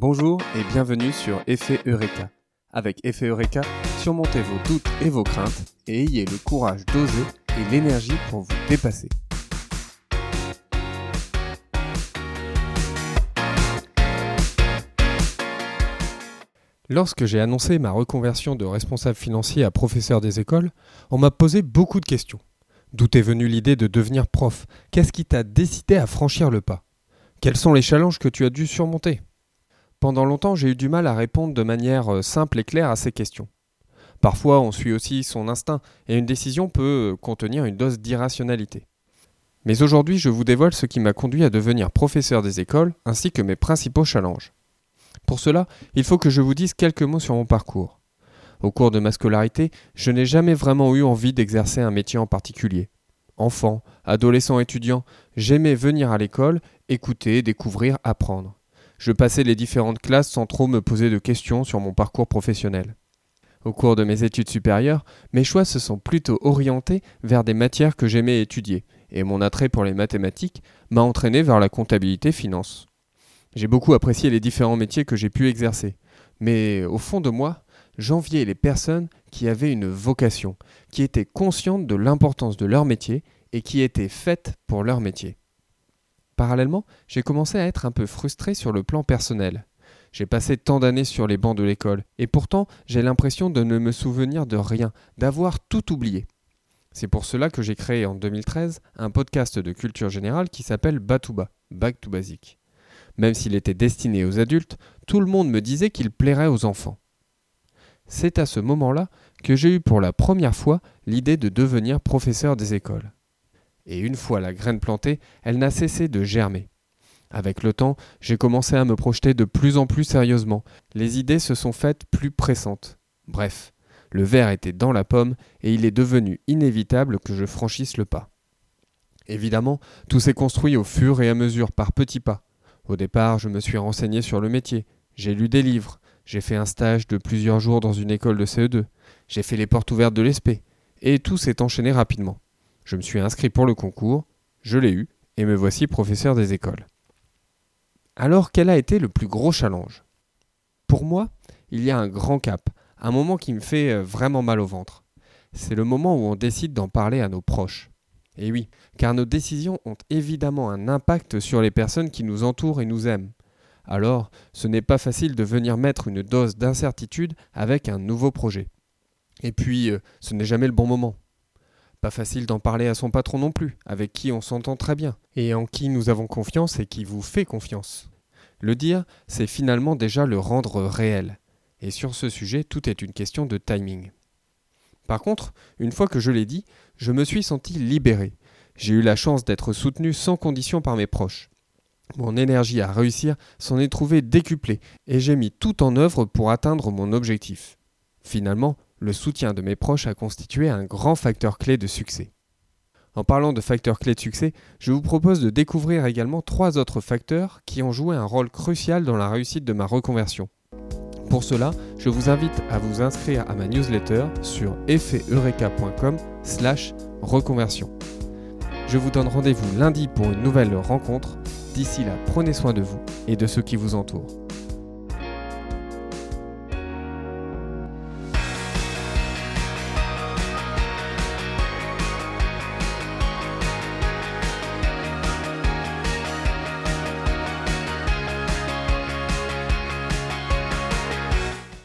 Bonjour et bienvenue sur Effet Eureka. Avec Effet Eureka, surmontez vos doutes et vos craintes et ayez le courage d'oser et l'énergie pour vous dépasser. Lorsque j'ai annoncé ma reconversion de responsable financier à professeur des écoles, on m'a posé beaucoup de questions. D'où est venue l'idée de devenir prof? Qu'est-ce qui t'a décidé à franchir le pas? Quels sont les challenges que tu as dû surmonter? Pendant longtemps, j'ai eu du mal à répondre de manière euh, simple et claire à ces questions. Parfois, on suit aussi son instinct et une décision peut euh, contenir une dose d'irrationalité. Mais aujourd'hui, je vous dévoile ce qui m'a conduit à devenir professeur des écoles ainsi que mes principaux challenges. Pour cela, il faut que je vous dise quelques mots sur mon parcours. Au cours de ma scolarité, je n'ai jamais vraiment eu envie d'exercer un métier en particulier. Enfant, adolescent, étudiant, j'aimais venir à l'école, écouter, découvrir, apprendre. Je passais les différentes classes sans trop me poser de questions sur mon parcours professionnel. Au cours de mes études supérieures, mes choix se sont plutôt orientés vers des matières que j'aimais étudier, et mon attrait pour les mathématiques m'a entraîné vers la comptabilité finance. J'ai beaucoup apprécié les différents métiers que j'ai pu exercer, mais au fond de moi, j'enviais les personnes qui avaient une vocation, qui étaient conscientes de l'importance de leur métier et qui étaient faites pour leur métier. Parallèlement, j'ai commencé à être un peu frustré sur le plan personnel. J'ai passé tant d'années sur les bancs de l'école, et pourtant j'ai l'impression de ne me souvenir de rien, d'avoir tout oublié. C'est pour cela que j'ai créé en 2013 un podcast de culture générale qui s'appelle Batouba, Back to Basic. Même s'il était destiné aux adultes, tout le monde me disait qu'il plairait aux enfants. C'est à ce moment-là que j'ai eu pour la première fois l'idée de devenir professeur des écoles. Et une fois la graine plantée, elle n'a cessé de germer. Avec le temps, j'ai commencé à me projeter de plus en plus sérieusement. Les idées se sont faites plus pressantes. Bref, le verre était dans la pomme et il est devenu inévitable que je franchisse le pas. Évidemment, tout s'est construit au fur et à mesure, par petits pas. Au départ, je me suis renseigné sur le métier, j'ai lu des livres, j'ai fait un stage de plusieurs jours dans une école de CE2, j'ai fait les portes ouvertes de l'ESP, et tout s'est enchaîné rapidement. Je me suis inscrit pour le concours, je l'ai eu, et me voici professeur des écoles. Alors quel a été le plus gros challenge? Pour moi, il y a un grand cap, un moment qui me fait euh, vraiment mal au ventre. C'est le moment où on décide d'en parler à nos proches. Et oui, car nos décisions ont évidemment un impact sur les personnes qui nous entourent et nous aiment. Alors, ce n'est pas facile de venir mettre une dose d'incertitude avec un nouveau projet. Et puis, euh, ce n'est jamais le bon moment. Pas facile d'en parler à son patron non plus, avec qui on s'entend très bien, et en qui nous avons confiance et qui vous fait confiance. Le dire, c'est finalement déjà le rendre réel. Et sur ce sujet, tout est une question de timing. Par contre, une fois que je l'ai dit, je me suis senti libéré. J'ai eu la chance d'être soutenu sans condition par mes proches. Mon énergie à réussir s'en est trouvée décuplée et j'ai mis tout en œuvre pour atteindre mon objectif. Finalement, le soutien de mes proches a constitué un grand facteur clé de succès. En parlant de facteurs clés de succès, je vous propose de découvrir également trois autres facteurs qui ont joué un rôle crucial dans la réussite de ma reconversion. Pour cela, je vous invite à vous inscrire à ma newsletter sur effeteureka.com slash reconversion. Je vous donne rendez-vous lundi pour une nouvelle rencontre. D'ici là, prenez soin de vous et de ceux qui vous entourent.